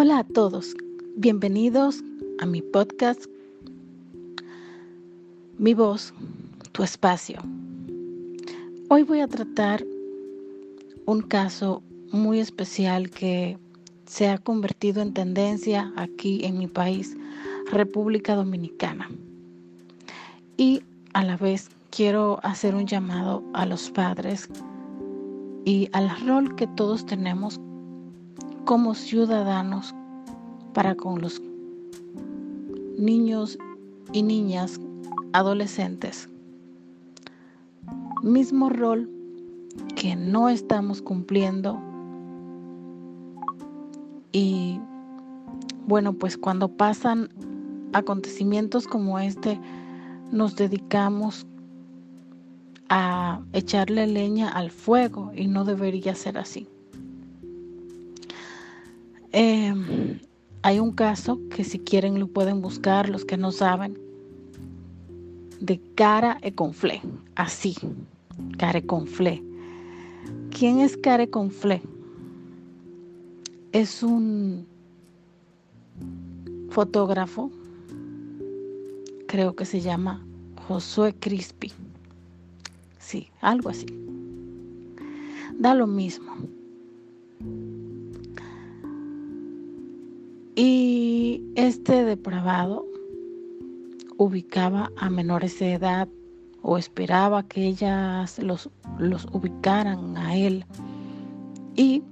Hola a todos, bienvenidos a mi podcast Mi voz, tu espacio. Hoy voy a tratar un caso muy especial que se ha convertido en tendencia aquí en mi país, República Dominicana. Y a la vez quiero hacer un llamado a los padres y al rol que todos tenemos como ciudadanos para con los niños y niñas adolescentes. Mismo rol que no estamos cumpliendo y bueno, pues cuando pasan acontecimientos como este, nos dedicamos a echarle leña al fuego y no debería ser así. Eh, hay un caso que si quieren lo pueden buscar, los que no saben, de cara e así, care conflé. ¿Quién es care conflé? Es un fotógrafo, creo que se llama Josué Crispi. Sí, algo así. Da lo mismo. Y este depravado ubicaba a menores de edad o esperaba que ellas los, los ubicaran a él. Y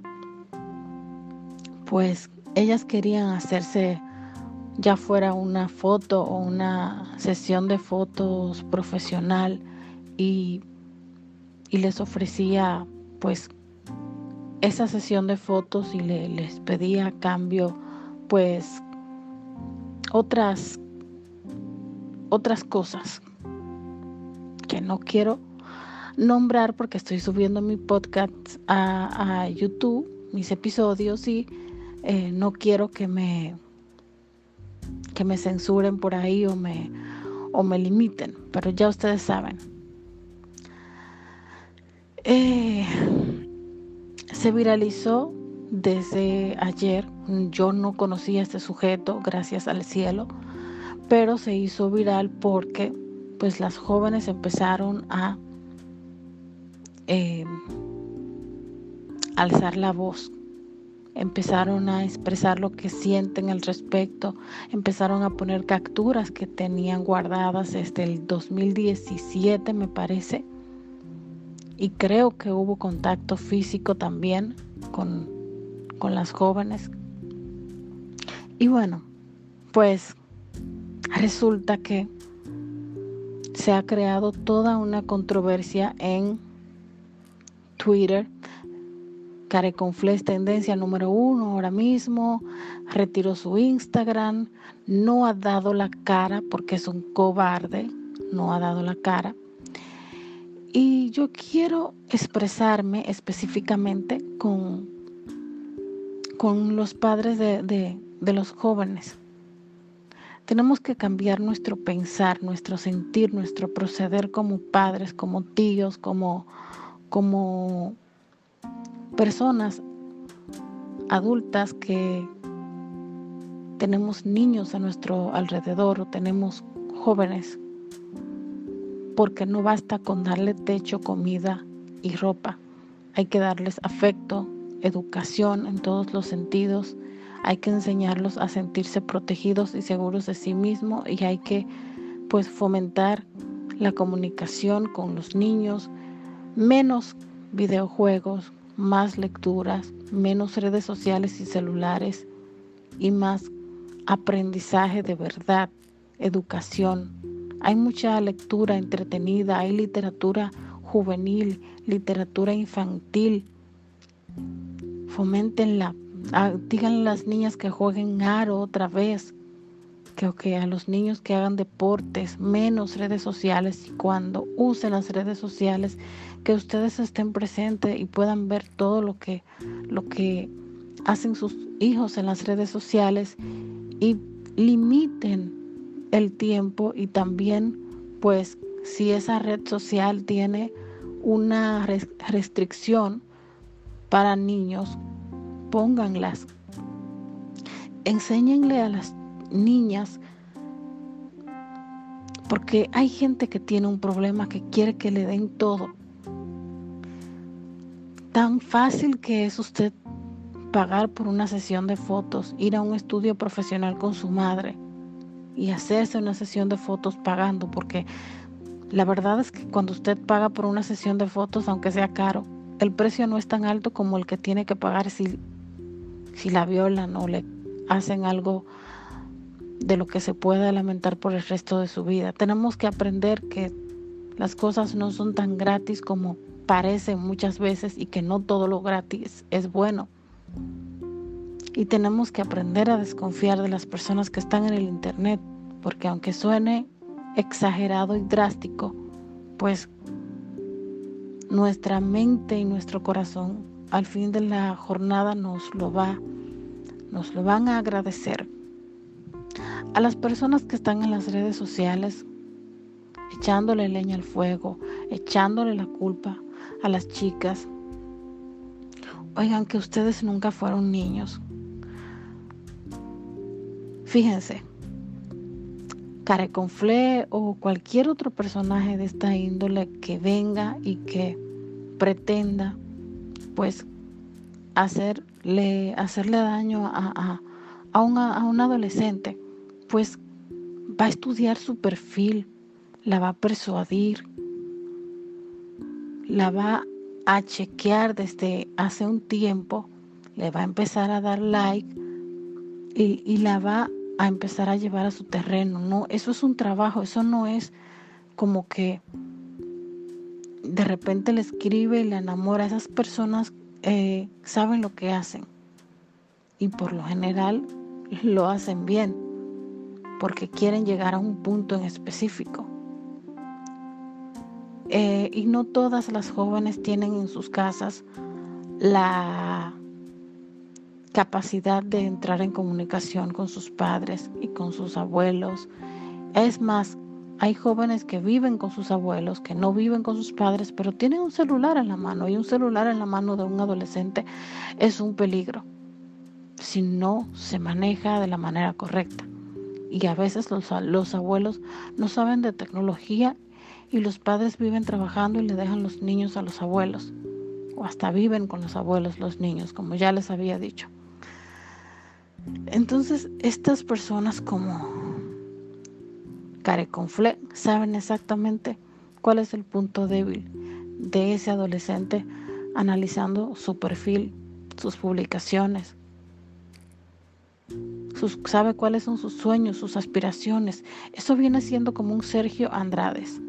pues ellas querían hacerse ya fuera una foto o una sesión de fotos profesional y, y les ofrecía pues esa sesión de fotos y le, les pedía a cambio pues otras otras cosas que no quiero nombrar porque estoy subiendo mi podcast a, YouTube, mis episodios y eh, no quiero que me que me censuren por ahí o me o me limiten, pero ya ustedes saben. Eh, se viralizó desde ayer. Yo no conocía a este sujeto, gracias al cielo, pero se hizo viral porque pues las jóvenes empezaron a eh, alzar la voz, empezaron a expresar lo que sienten al respecto, empezaron a poner capturas que tenían guardadas desde el 2017 me parece, y creo que hubo contacto físico también con con las jóvenes. Y bueno, pues resulta que se ha creado toda una controversia en Twitter. Careconfles tendencia número uno ahora mismo, retiró su Instagram, no ha dado la cara porque es un cobarde, no ha dado la cara. Y yo quiero expresarme específicamente con con los padres de, los jóvenes. Tenemos que cambiar nuestro pensar, nuestro sentir, nuestro proceder como padres, como tíos, como, como personas adultas que tenemos niños a nuestro alrededor o tenemos jóvenes, porque no basta con darle techo, comida y ropa. Hay que darles afecto, educación en todos los sentidos. Hay que enseñarlos a sentirse protegidos y seguros de sí mismos y hay que pues fomentar la comunicación con los niños, menos videojuegos, más lecturas, menos redes sociales y celulares y más aprendizaje de verdad, educación. Hay mucha lectura entretenida, hay literatura juvenil, literatura infantil, fomentenla, ah, díganle a las niñas que jueguen aro otra vez, que a los niños que hagan deportes, menos redes sociales y cuando usen las redes sociales, que ustedes estén presentes y puedan ver todo lo que, lo que hacen sus hijos en las redes sociales y limiten el tiempo y también pues si esa red social tiene una restricción para niños, pónganlas. enséñenle a las niñas, porque hay gente que tiene un problema que quiere que le den todo. Tan fácil que es usted pagar por una sesión de fotos, ir a un estudio profesional con su madre y hacerse una sesión de fotos pagando, porque la verdad es que cuando usted paga por una sesión de fotos, aunque sea caro, el precio no es tan alto como el que tiene que pagar si, si la violan o le hacen algo de lo que se pueda lamentar por el resto de su vida. Tenemos que aprender que las cosas no son tan gratis como parecen muchas veces y que no todo lo gratis es bueno. Y tenemos que aprender a desconfiar de las personas que están en el Internet, porque aunque suene exagerado y drástico, pues nuestra mente y nuestro corazón al fin de la jornada nos lo va nos lo van a agradecer. A las personas que están en las redes sociales echándole leña al fuego, echándole la culpa a las chicas. Oigan que ustedes nunca fueron niños. Fíjense, Careconflé o cualquier otro personaje de esta índole que venga y que pretenda pues hacerle, hacerle daño a, a, un adolescente, pues va a estudiar su perfil, la va a persuadir, la va a chequear desde hace un tiempo, le va a empezar a dar like y, y la va a empezar a llevar a su terreno. No, eso es un trabajo, eso no es como que de repente le escribe y le enamora. Esas personas eh, saben lo que hacen y por lo general lo hacen bien porque quieren llegar a un punto en específico. Eh, y no todas las jóvenes tienen en sus casas la capacidad de entrar en comunicación con sus padres y con sus abuelos. Es más, hay jóvenes que viven con sus abuelos, que no viven con sus padres, pero tienen un celular en la mano y un celular en la mano de un adolescente es un peligro si no se maneja de la manera correcta. Y a veces los, los abuelos no saben de tecnología y los padres viven trabajando y le dejan los niños a los abuelos. O hasta viven con los abuelos los niños, como ya les había dicho. Entonces, estas personas como Careconfle saben exactamente cuál es el punto débil de ese adolescente analizando su perfil, sus publicaciones, sabe cuáles son sus sueños, sus aspiraciones. Eso viene siendo como un Sergio Andrades.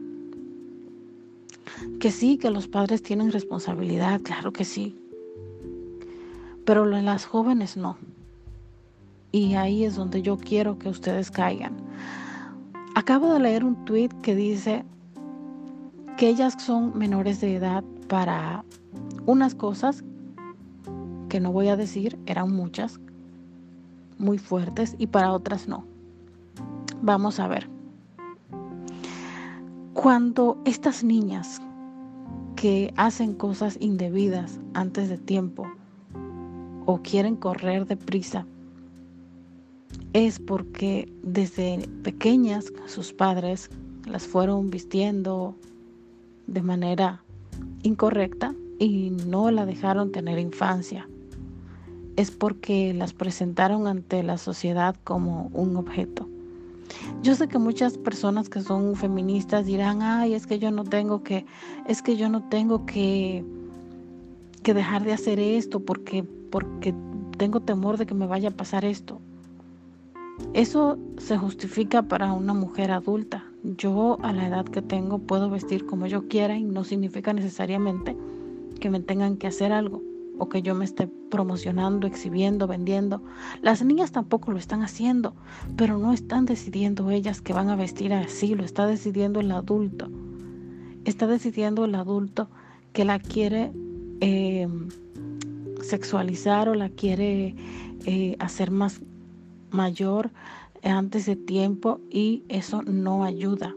Que sí, que los padres tienen responsabilidad, claro que sí. Pero las jóvenes no. Y ahí es donde yo quiero que ustedes caigan. Acabo de leer un tweet que dice que ellas son menores de edad para unas cosas que no voy a decir, eran muchas, muy fuertes, y para otras no. Vamos a ver. Cuando estas niñas que hacen cosas indebidas antes de tiempo o quieren correr deprisa es porque desde pequeñas sus padres las fueron vistiendo de manera incorrecta y no la dejaron tener infancia. Es porque las presentaron ante la sociedad como un objeto. Yo sé que muchas personas que son feministas dirán, ay, es que yo no tengo que, es que yo no tengo que, que dejar de hacer esto porque, porque tengo temor de que me vaya a pasar esto. Eso se justifica para una mujer adulta. Yo a la edad que tengo puedo vestir como yo quiera y no significa necesariamente que me tengan que hacer algo o que yo me esté promocionando, exhibiendo, vendiendo. Las niñas tampoco lo están haciendo, pero no están decidiendo ellas que van a vestir así, lo está decidiendo el adulto. Está decidiendo el adulto que la quiere eh, sexualizar o la quiere eh, hacer más mayor antes de tiempo y eso no ayuda.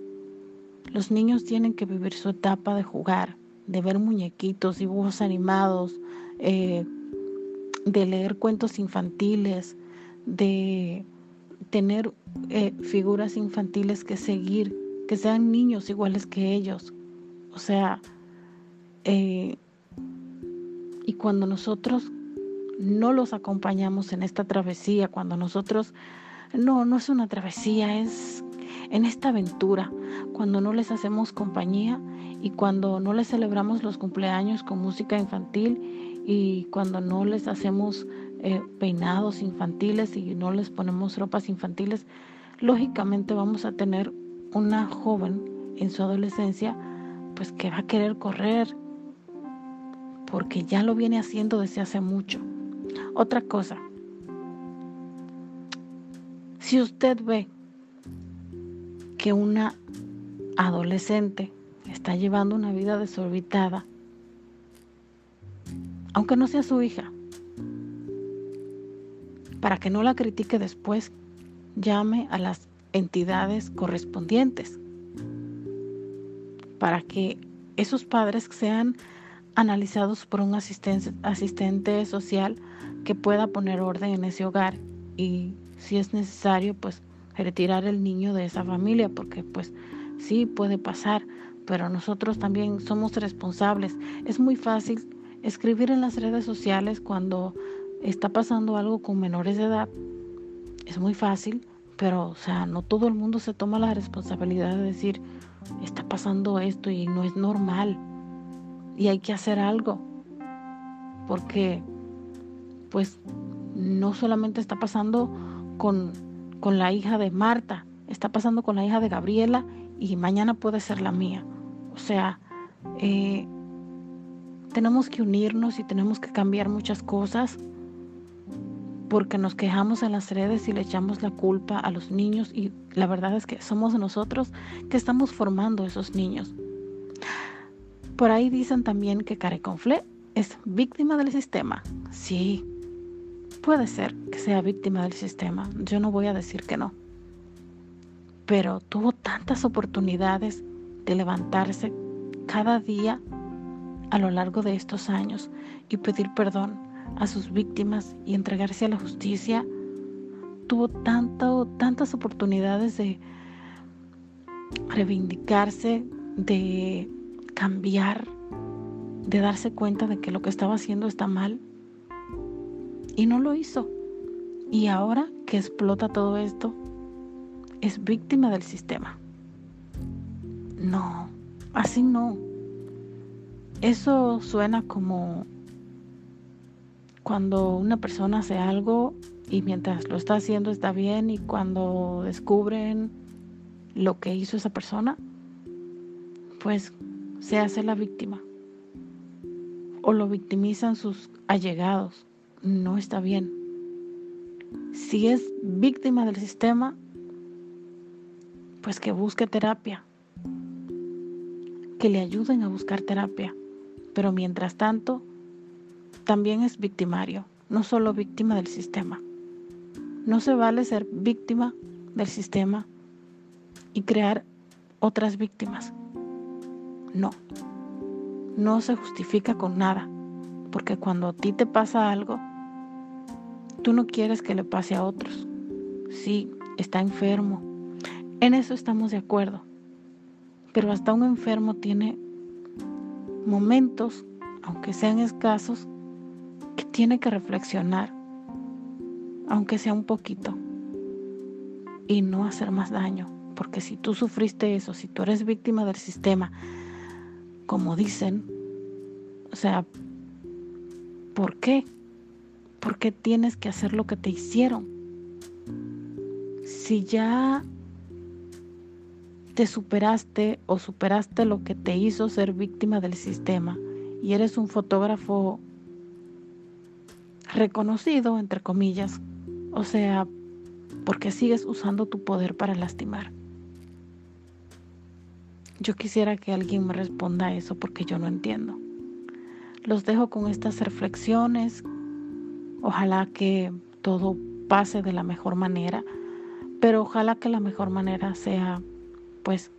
Los niños tienen que vivir su etapa de jugar, de ver muñequitos, dibujos animados, eh, de leer cuentos infantiles, de tener eh, figuras infantiles que seguir, que sean niños iguales que ellos. O sea, eh, y cuando nosotros no los acompañamos en esta travesía, cuando nosotros, no, no es una travesía, es en esta aventura, cuando no les hacemos compañía y cuando no les celebramos los cumpleaños con música infantil y cuando no les hacemos eh, peinados infantiles y no les ponemos ropas infantiles, lógicamente vamos a tener una joven en su adolescencia pues que va a querer correr porque ya lo viene haciendo desde hace mucho. Otra cosa, si usted ve que una adolescente está llevando una vida desorbitada, aunque no sea su hija, para que no la critique después, llame a las entidades correspondientes, para que esos padres sean analizados por un asistente, social que pueda poner orden en ese hogar y si es necesario pues retirar el niño de esa familia porque pues sí puede pasar pero nosotros también somos responsables. Es muy fácil escribir en las redes sociales cuando está pasando algo con menores de edad. Es muy fácil pero o sea no todo el mundo se toma la responsabilidad de decir está pasando esto y no es normal y hay que hacer algo, porque pues no solamente está pasando con, con la hija de Marta, está pasando con la hija de Gabriela y mañana puede ser la mía. O sea, eh, tenemos que unirnos y tenemos que cambiar muchas cosas porque nos quejamos en las redes y le echamos la culpa a los niños y la verdad es que somos nosotros que estamos formando esos niños. Por ahí dicen también que Careconfle es víctima del sistema. Sí, puede ser que sea víctima del sistema. Yo no voy a decir que no. Pero tuvo tantas oportunidades de levantarse cada día a lo largo de estos años y pedir perdón a sus víctimas y entregarse a la justicia. Tuvo tantas oportunidades de reivindicarse, de cambiar, de darse cuenta de que lo que estaba haciendo está mal. Y no lo hizo. Y ahora que explota todo esto, es víctima del sistema. No, así no. Eso suena como cuando una persona hace algo y mientras lo está haciendo está bien y cuando descubren lo que hizo esa persona, pues se hace la víctima o lo victimizan sus allegados. No está bien. Si es víctima del sistema, pues que busque terapia, que le ayuden a buscar terapia. Pero mientras tanto, también es victimario, no solo víctima del sistema. No se vale ser víctima del sistema y crear otras víctimas. No, no se justifica con nada, porque cuando a ti te pasa algo, tú no quieres que le pase a otros. Sí, está enfermo. En eso estamos de acuerdo. Pero hasta un enfermo tiene momentos, aunque sean escasos, que tiene que reflexionar, aunque sea un poquito, y no hacer más daño. Porque si tú sufriste eso, si tú eres víctima del sistema, como dicen. O sea, ¿por qué? ¿Por qué tienes que hacer lo que te hicieron? Si ya te superaste o superaste lo que te hizo ser víctima del sistema y eres un fotógrafo reconocido, entre comillas, o sea, porque sigues usando tu poder para lastimar. Yo quisiera que alguien me responda a eso porque yo no entiendo. Los dejo con estas reflexiones. Ojalá que todo pase de la mejor manera, pero ojalá que la mejor manera sea pues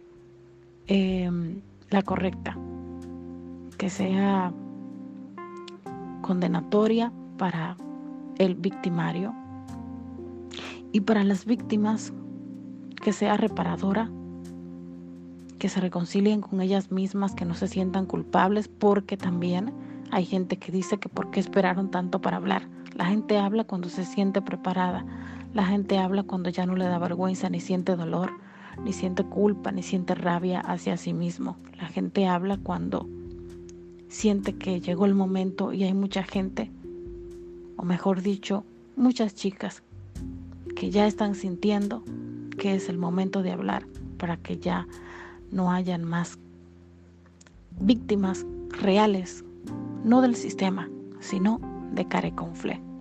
em, la correcta, que sea condenatoria para el victimario Y para las víctimas, que sea reparadora, que se reconcilien con ellas mismas, que no se sientan culpables, porque también hay gente que dice que por qué esperaron tanto para hablar. La gente habla cuando se siente preparada, la gente habla cuando ya no le da vergüenza, ni siente dolor, ni siente culpa, ni siente rabia hacia sí mismo. La gente habla cuando siente que llegó el momento y hay mucha gente, o mejor dicho, muchas chicas que ya están sintiendo que es el momento de hablar para que ya no hayan más víctimas reales, no del sistema, sino de Careconfle.